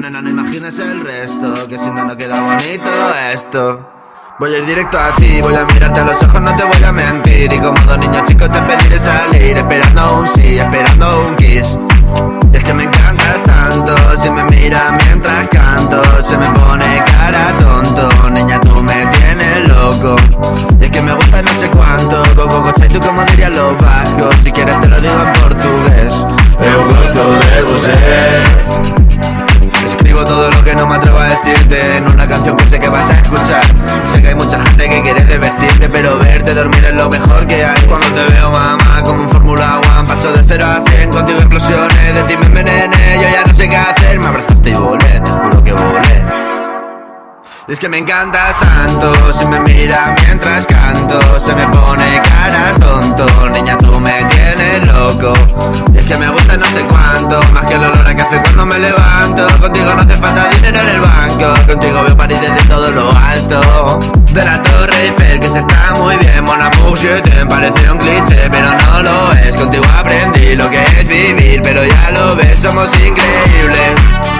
Pero no imagines el resto, que si no, no queda bonito esto. Voy a ir directo a ti, voy a mirarte a los ojos, no te voy a mentir. Y como dos niños chicos te pediré salir, esperando un sí, esperando un kiss. Y es que me encantas tanto, si me miras mientras canto, se me pone cara tonto. Niña, tú me tienes loco. Y es que me gusta no sé cuánto, go go go tú como dirían los bajos. Si quieres te lo digo en portugués. Eu gosto de você. Escribo todo lo que no me atrevo a decirte en una canción que sé que vas a escuchar. Sé que hay mucha gente que quiere desvestirte, pero verte dormir es lo mejor que hay. Cuando te veo, mamá, como un Fórmula One, paso de 0 a 100, contigo implosiones, de ti me envenené, yo ya no sé qué hacer. Me abrazaste Es que me encantas tanto, si me mira mientras canto, se me pone cara tonto, niña tú me tienes loco. Y es que me gusta no sé cuánto, más que el olor a café cuando me levanto. Contigo no hace falta dinero en el banco, contigo veo París desde todo lo alto. De la Torre Eiffel que se está muy bien, Mon amour, je t'aime, parece un cliché, pero no lo es. Contigo aprendí lo que es vivir, pero ya lo ves, somos increíbles.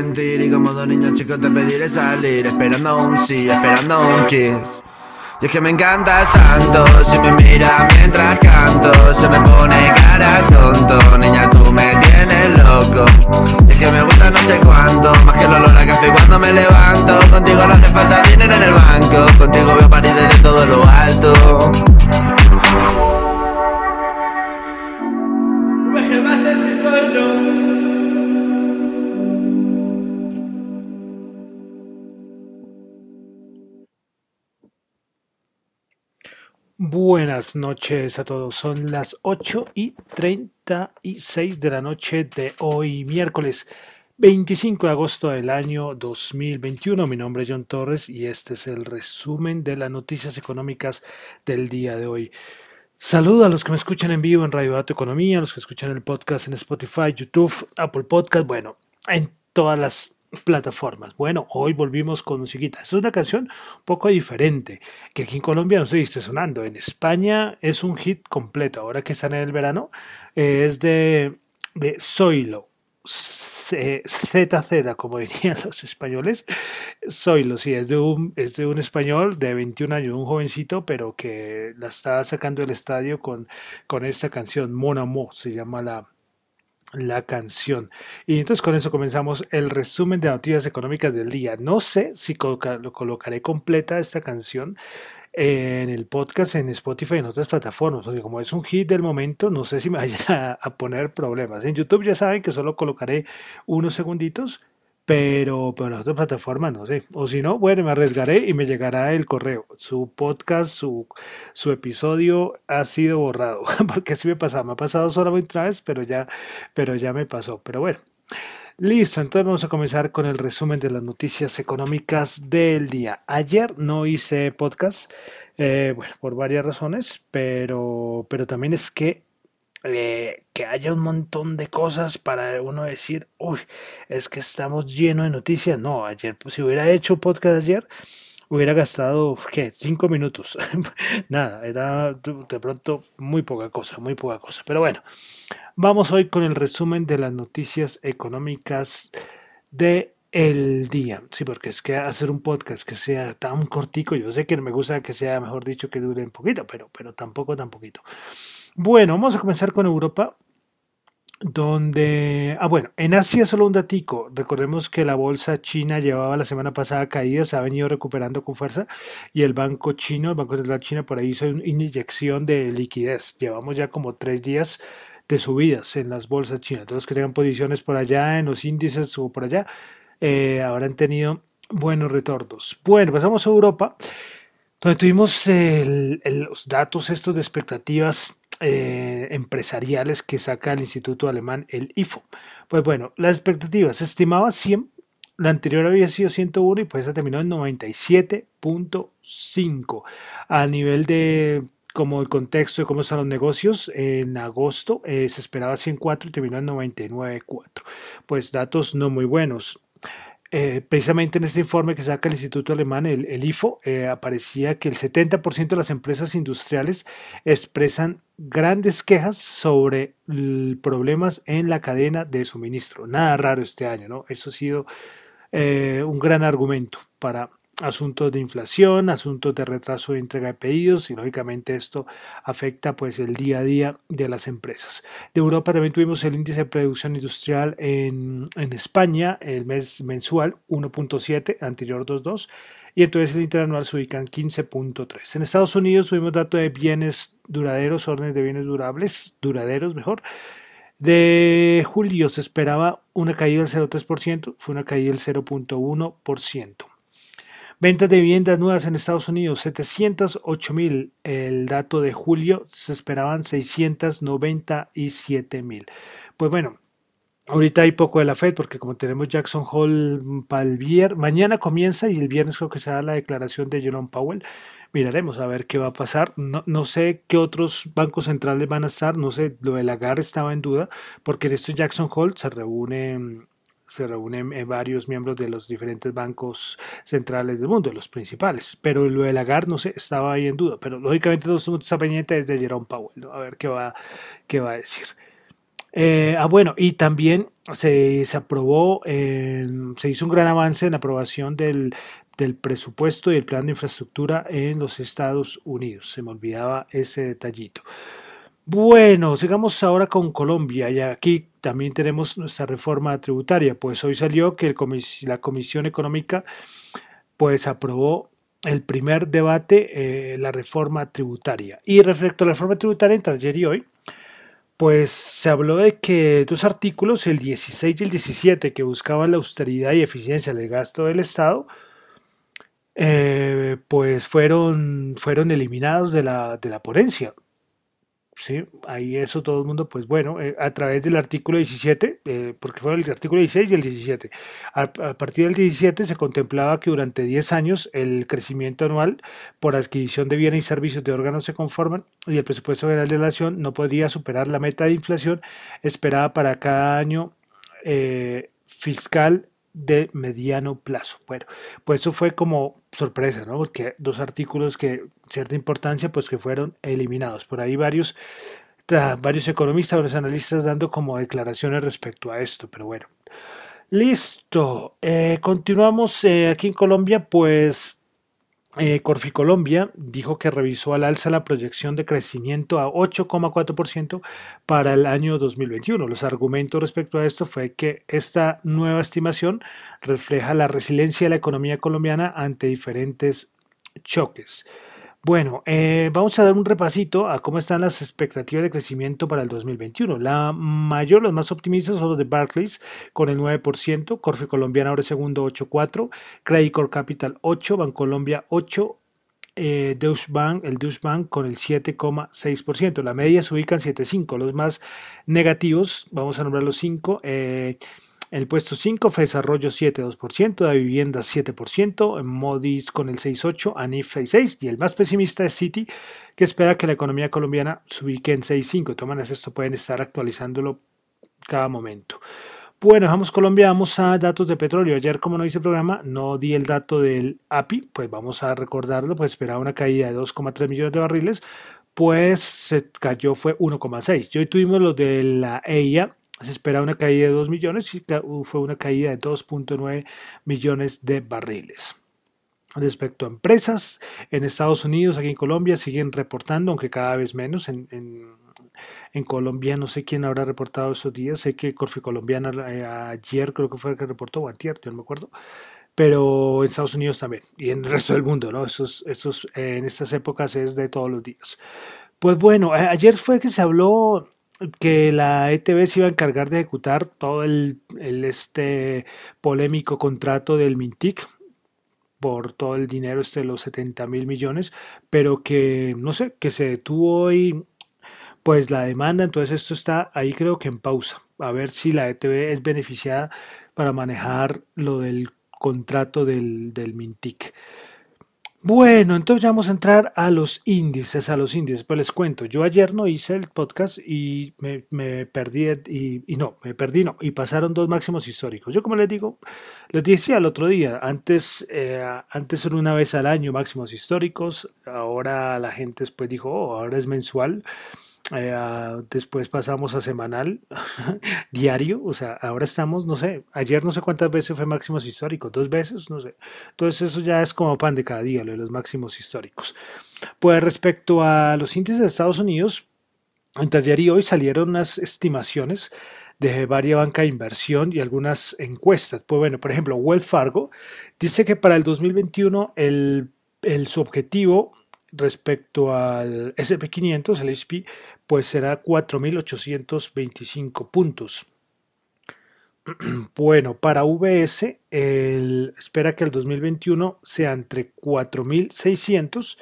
Y como dos niños chicos te pediré salir, esperando un sí, esperando un kiss. Y es que me encantas tanto, si me mira mientras canto, se me pone cara tonto. Niña, tú me tienes loco. Buenas noches a todos. Son las 8 y 36 de la noche de hoy, miércoles 25 de agosto del año 2021. Mi nombre es John Torres y este es el resumen de las noticias económicas del día de hoy. Saludo a los que me escuchan en vivo en Radio Dato Economía, a los que escuchan el podcast en Spotify, YouTube, Apple Podcast, bueno, en todas las plataformas. Bueno, hoy volvimos con musiquita. Es una canción un poco diferente, que aquí en Colombia no se esté sonando. En España es un hit completo. Ahora que están en el verano, eh, es de, de Zoilo. ZZ, como dirían los españoles. Zoilo, sí, es de, un, es de un español de 21 años, un jovencito, pero que la está sacando del estadio con, con esta canción, Mon Amour, se llama la, la canción. Y entonces con eso comenzamos el resumen de noticias económicas del día. No sé si lo colocaré completa esta canción en el podcast en Spotify y en otras plataformas, porque como es un hit del momento, no sé si me vayan a poner problemas. En YouTube ya saben que solo colocaré unos segunditos pero, pero en otras plataformas no sé. O si no, bueno, me arriesgaré y me llegará el correo. Su podcast, su, su episodio ha sido borrado. Porque así me pasaba. Me ha pasado solamente una vez, pero ya, pero ya me pasó. Pero bueno. Listo, entonces vamos a comenzar con el resumen de las noticias económicas del día. Ayer no hice podcast, eh, bueno, por varias razones, pero, pero también es que eh, que haya un montón de cosas para uno decir, uy, es que estamos llenos de noticias. No, ayer, pues, si hubiera hecho podcast ayer, hubiera gastado, ¿qué? Cinco minutos. Nada, era de pronto muy poca cosa, muy poca cosa. Pero bueno, vamos hoy con el resumen de las noticias económicas de el día. Sí, porque es que hacer un podcast que sea tan cortico, yo sé que me gusta que sea, mejor dicho, que dure un poquito, pero, pero tampoco tan poquito. Bueno, vamos a comenzar con Europa, donde, ah bueno, en Asia solo un datico, recordemos que la bolsa china llevaba la semana pasada caídas, ha venido recuperando con fuerza y el banco chino, el Banco Central China por ahí hizo una inyección de liquidez, llevamos ya como tres días de subidas en las bolsas chinas, todos que tengan posiciones por allá, en los índices o por allá, eh, habrán tenido buenos retornos. Bueno, pasamos a Europa, donde tuvimos los datos estos de expectativas eh, empresariales que saca el Instituto Alemán, el IFO. Pues bueno, las expectativas se estimaba 100, la anterior había sido 101 y pues esa terminó en 97.5 a nivel de como el contexto de cómo están los negocios, en agosto eh, se esperaba 104 y terminó en 99.4. Pues datos no muy buenos. Eh, precisamente en este informe que saca el Instituto Alemán, el, IFO, eh, aparecía que el 70% de las empresas industriales expresan grandes quejas sobre problemas en la cadena de suministro. Nada raro este año, ¿no? Eso ha sido un gran argumento para asuntos de inflación, asuntos de retraso de entrega de pedidos y lógicamente esto afecta pues el día a día de las empresas. De Europa también tuvimos el índice de producción industrial en, en España, el mes mensual 1.7, anterior 2.2 y entonces el interanual se ubica en 15.3. En Estados Unidos tuvimos datos de bienes duraderos, órdenes de bienes durables, duraderos mejor. De julio se esperaba una caída del 0.3%, fue una caída del 0.1%. Ventas de viviendas nuevas en Estados Unidos, 708 mil. El dato de julio se esperaban 697 mil. Pues bueno, Ahorita hay poco de la Fed porque como tenemos Jackson Hole para el viernes, mañana comienza y el viernes creo que será la declaración de Jerome Powell. Miraremos a ver qué va a pasar. No, no, sé qué otros bancos centrales van a estar. No sé, lo del Lagar estaba en duda porque en esto Jackson Hole se reúne se reúnen eh, varios miembros de los diferentes bancos centrales del mundo, los principales. Pero lo de Lagarde, no sé, estaba ahí en duda. Pero lógicamente todo esto está pendiente desde Jerome Powell, a ver qué va, qué va a decir. Eh, ah, bueno, y también se, se aprobó, se hizo un gran avance en la aprobación del, del presupuesto y el plan de infraestructura en los Estados Unidos. Se me olvidaba ese detallito. Bueno, sigamos ahora con Colombia y aquí también tenemos nuestra reforma tributaria. Pues hoy salió que la Comisión Económica pues aprobó el primer debate, eh, la reforma tributaria. Y respecto a la reforma tributaria entre ayer y hoy, pues se habló de que dos artículos, el 16 y el 17, que buscaban la austeridad y eficiencia del gasto del Estado, eh, pues fueron, fueron eliminados de la, de la ponencia. Sí, ahí eso todo el mundo, pues bueno, eh, a través del artículo 17, eh, porque fue el artículo 16 y el 17. A, partir del 17 se contemplaba que durante 10 años el crecimiento anual por adquisición de bienes y servicios de órganos se conforman y el presupuesto general de la nación no podía superar la meta de inflación esperada para cada año eh, fiscal de mediano plazo. Bueno, pues eso fue como sorpresa, ¿no? Porque dos artículos que cierta importancia, pues que fueron eliminados. Por ahí varios, varios economistas, varios analistas dando como declaraciones respecto a esto, pero bueno. Listo. Eh, continuamos eh, aquí en Colombia, pues eh, Corfi Colombia dijo que revisó al alza la proyección de crecimiento a 8,4% para el año 2021. Los argumentos respecto a esto fue que esta nueva estimación refleja la resiliencia de la economía colombiana ante diferentes choques. Bueno, eh, vamos a dar un repasito a cómo están las expectativas de crecimiento para el 2021. La mayor, los más optimistas son los de Barclays con el 9%, Corfe Colombiana ahora segundo 8,4%, Credit Core Capital 8%, Bancolombia 8%, eh, Deutsche Bank, el Deutsche Bank con el 7,6%. La media se ubica en 7,5%. Los más negativos, vamos a nombrar los 5. Eh, el puesto 5 fue Desarrollo 7,2%, de Vivienda 7%, Modis con el 6,8%, ANIF 6,6% y el más pesimista es City, que espera que la economía colombiana se ubique en 6,5%. De todas maneras, esto pueden estar actualizándolo cada momento. Bueno, dejamos Colombia, vamos a datos de petróleo. Ayer, como no hice programa, no di el dato del API, pues vamos a recordarlo, pues esperaba una caída de 2,3 millones de barriles, pues se cayó, fue 1,6. Y hoy tuvimos lo de la EIA, se espera una caída de 2 millones y fue una caída de 2.9 millones de barriles. Respecto a empresas, en Estados Unidos, aquí en Colombia, siguen reportando, aunque cada vez menos. En, en, Colombia no sé quién habrá reportado esos días. Sé que Corfi Colombiana eh, ayer creo que fue el que reportó, o antier, yo no me acuerdo. Pero en Estados Unidos también, y en el resto del mundo, ¿no? Esos, esos, en estas épocas es de todos los días. Pues bueno, ayer fue que se habló que la ETB se iba a encargar de ejecutar todo el, este polémico contrato del Mintic por todo el dinero este de los 70 mil millones, pero que no sé, que se detuvo hoy pues la demanda, entonces esto está ahí creo que en pausa, a ver si la ETB es beneficiada para manejar lo del contrato del, del Mintic. Bueno, entonces vamos a entrar a los índices, a los índices. Pues les cuento, yo ayer no hice el podcast y me, perdí, y, no, me perdí, no, y pasaron dos máximos históricos. Yo como les digo, les decía el otro día, antes, eh, antes eran una vez al año máximos históricos, ahora la gente después dijo, oh, ahora es mensual. Eh, después pasamos a semanal, diario, o sea, ahora estamos, no sé, ayer no sé cuántas veces fue máximos históricos, dos veces, no sé. Entonces eso ya es como pan de cada día, lo de los máximos históricos. Pues respecto a los índices de Estados Unidos, entre ayer y hoy salieron unas estimaciones de varias banca de inversión y algunas encuestas. Pues bueno, por ejemplo, Wells Fargo dice que para el 2021 el, el, su objetivo respecto al SP500, el SP, pues será 4.825 puntos. Bueno, para VS espera que el 2021 sea entre 4.600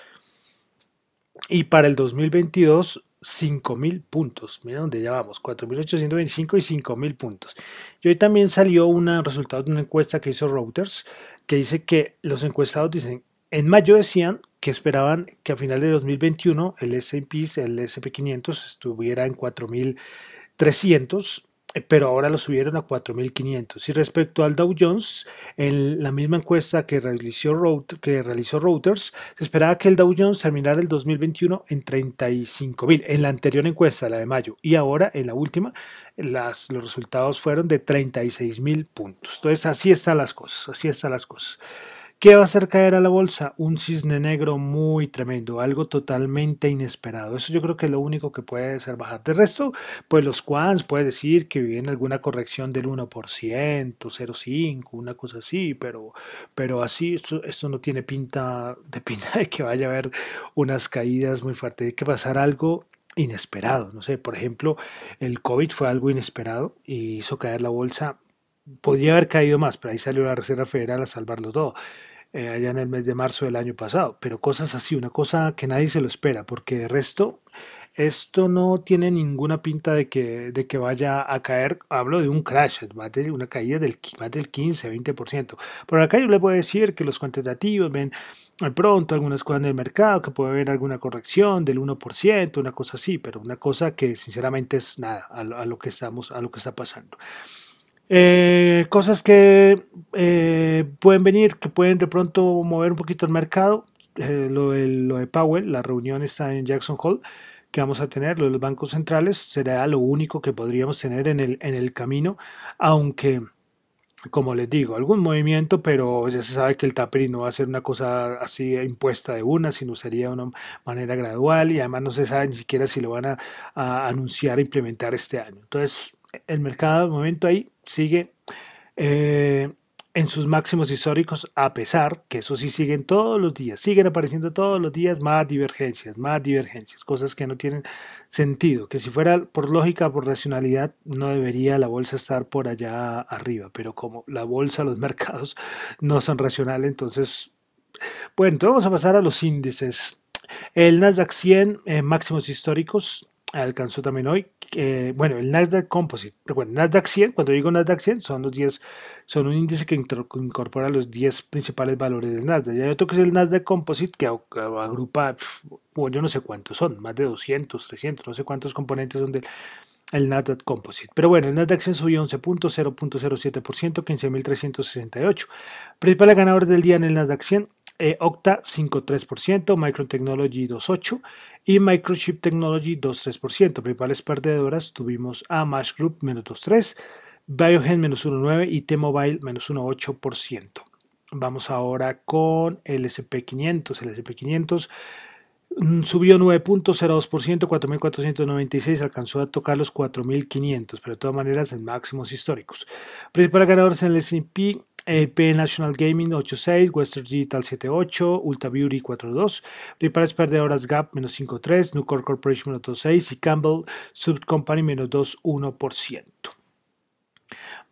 y para el 2022 5.000 puntos. Mira dónde ya vamos, 4.825 y 5.000 puntos. Y hoy también salió un resultado de una encuesta que hizo Reuters que dice que los encuestados dicen en mayo decían esperaban que a final de 2021 el S&P, el SP500 estuviera en 4.300, eh, pero ahora lo subieron a 4.500. Y respecto al Dow Jones, en la misma encuesta que realizó, que realizó Reuters, se esperaba que el Dow Jones terminara el 2021 en 35.000, en la anterior encuesta, la de mayo, y ahora en la última, las, los resultados fueron de 36.000 puntos. Entonces, así están las cosas, así están las cosas. ¿Qué va a hacer caer a la bolsa? Un cisne negro muy tremendo, algo totalmente inesperado. Eso yo creo que es lo único que puede hacer bajar. De resto, pues los quants puede decir que viene alguna corrección del 1%, 0,5, una cosa así, pero, pero así esto, esto no tiene pinta de pinta de que vaya a haber unas caídas muy fuertes. Hay que pasar algo inesperado. No sé, por ejemplo, el COVID fue algo inesperado y hizo caer la bolsa podría haber caído más, pero ahí salió la Reserva Federal a salvarlo todo, eh, allá en el mes de marzo del año pasado. Pero cosas así, una cosa que nadie se lo espera, porque de resto, esto no tiene ninguna pinta de que, de que vaya a caer. Hablo de un crash, una caída del, más del 15, 20%. Por acá yo le puedo decir que los cuantitativos ven de pronto algunas cosas en el mercado, que puede haber alguna corrección del 1%, una cosa así, pero una cosa que sinceramente es nada a, a lo que estamos, a lo que está pasando. Eh, cosas que eh, pueden venir, que pueden de pronto mover un poquito el mercado. Eh, lo, de, de, Powell, la reunión está en Jackson Hole, que vamos a tener, lo de los bancos centrales, será lo único que podríamos tener en el, en el camino, aunque, como les digo, algún movimiento, pero ya se sabe que el tapering no va a ser una cosa así impuesta de una, sino sería una manera gradual y además no se sabe ni siquiera si lo van a, a anunciar e implementar este año. Entonces, el mercado de momento ahí sigue eh, en sus máximos históricos, a pesar que eso sí siguen todos los días, siguen apareciendo todos los días más divergencias, más divergencias, cosas que no tienen sentido, que si fuera por lógica, por racionalidad, no debería la bolsa estar por allá arriba, pero como la bolsa, los mercados no son racionales, entonces, bueno, entonces vamos a pasar a los índices. El Nasdaq 100 eh, máximos históricos alcanzó también hoy bueno, el Nasdaq Composite, recuerden, Nasdaq 100, cuando digo Nasdaq 100, son los 10, son un índice que incorpora los 10 principales valores del Nasdaq. Y hay otro que es el Nasdaq Composite, que agrupa, bueno, yo no sé cuántos son, más de 200, 300, no sé cuántos componentes son del el Nasdaq Composite. Pero bueno, el Nasdaq se subió 11.0.07%, 15.368. Principales ganadores del día en el Nasdaq 100, eh, Octa 5.3%, Micron Technology 2.8% y Microchip Technology 2.3%. Principales perdedoras tuvimos a Mash Group menos 2.3%, Biogen menos 1.9% y T-Mobile menos 1.8%. Vamos ahora con el SP500. El SP500 mm, subió 9.02%, 4.496, alcanzó a tocar los 4.500, pero de todas maneras en máximos históricos. Principales ganadores en el S&P EP National Gaming 8.6, Western Digital 7.8, Ultra Beauty 4.2, Principales perdedoras Gap menos 5.3, Nucor Corporation menos 2.6 y Campbell Sub Company menos 2.1%.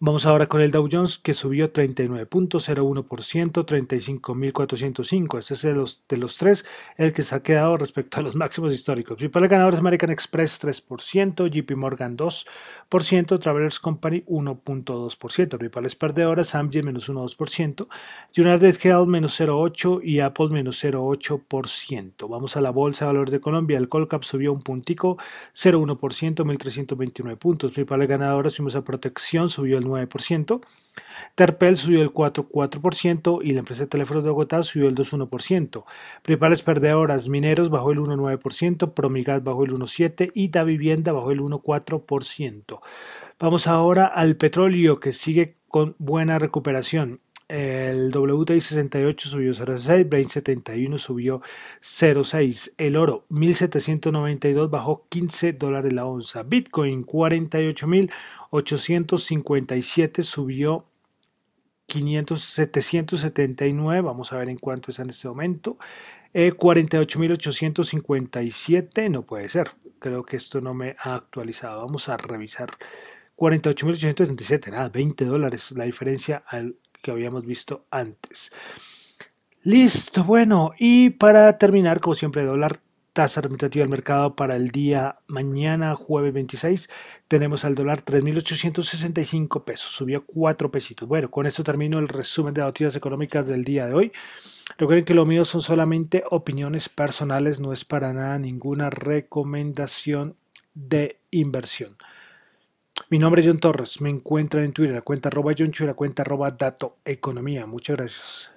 Vamos ahora con el Dow Jones que subió 39.01%, 35.405. Este es de los, de los tres el que se ha quedado respecto a los máximos históricos. Principales ganadores American Express 3%, JP Morgan 2%, Travelers Company 1.2%. Principales perdedoras Amgen menos 1.2%, United Health menos 0.8% y Apple menos 0.8%. Vamos a la Bolsa de Valores de Colombia. El Colcap subió un puntico 0.1%, 1.329 puntos. Principales ganadoras fuimos a Protección, subió el 9%. Terpel subió el 4,4% y la empresa de teléfonos de Bogotá subió el 2,1%. Principales perdedoras, Mineros bajó el 1,9%, Promigas bajó el 1,7% y Da Vivienda bajó el 1,4%. Vamos ahora al petróleo que sigue con buena recuperación. El WTI 68 subió 0,6, Brain 71 subió 0,6. El oro 1792 bajó 15 dólares la onza. Bitcoin 48.857 subió 500, 779. Vamos a ver en cuánto es en este momento. Eh, 48.857 no puede ser. Creo que esto no me ha actualizado. Vamos a revisar. 48.877, nada, 20 dólares la diferencia al que habíamos visto antes. Listo, bueno, y para terminar, como siempre, dólar tasa representativa del mercado para el día mañana, jueves 26, tenemos al dólar 3.865 pesos, subió 4 pesitos. Bueno, con esto termino el resumen de las noticias económicas del día de hoy. Recuerden que lo mío son solamente opiniones personales, no es para nada ninguna recomendación de inversión. Mi nombre es John Torres. Me encuentran en Twitter, la cuenta arroba John la cuenta arroba Dato Economía. Muchas gracias.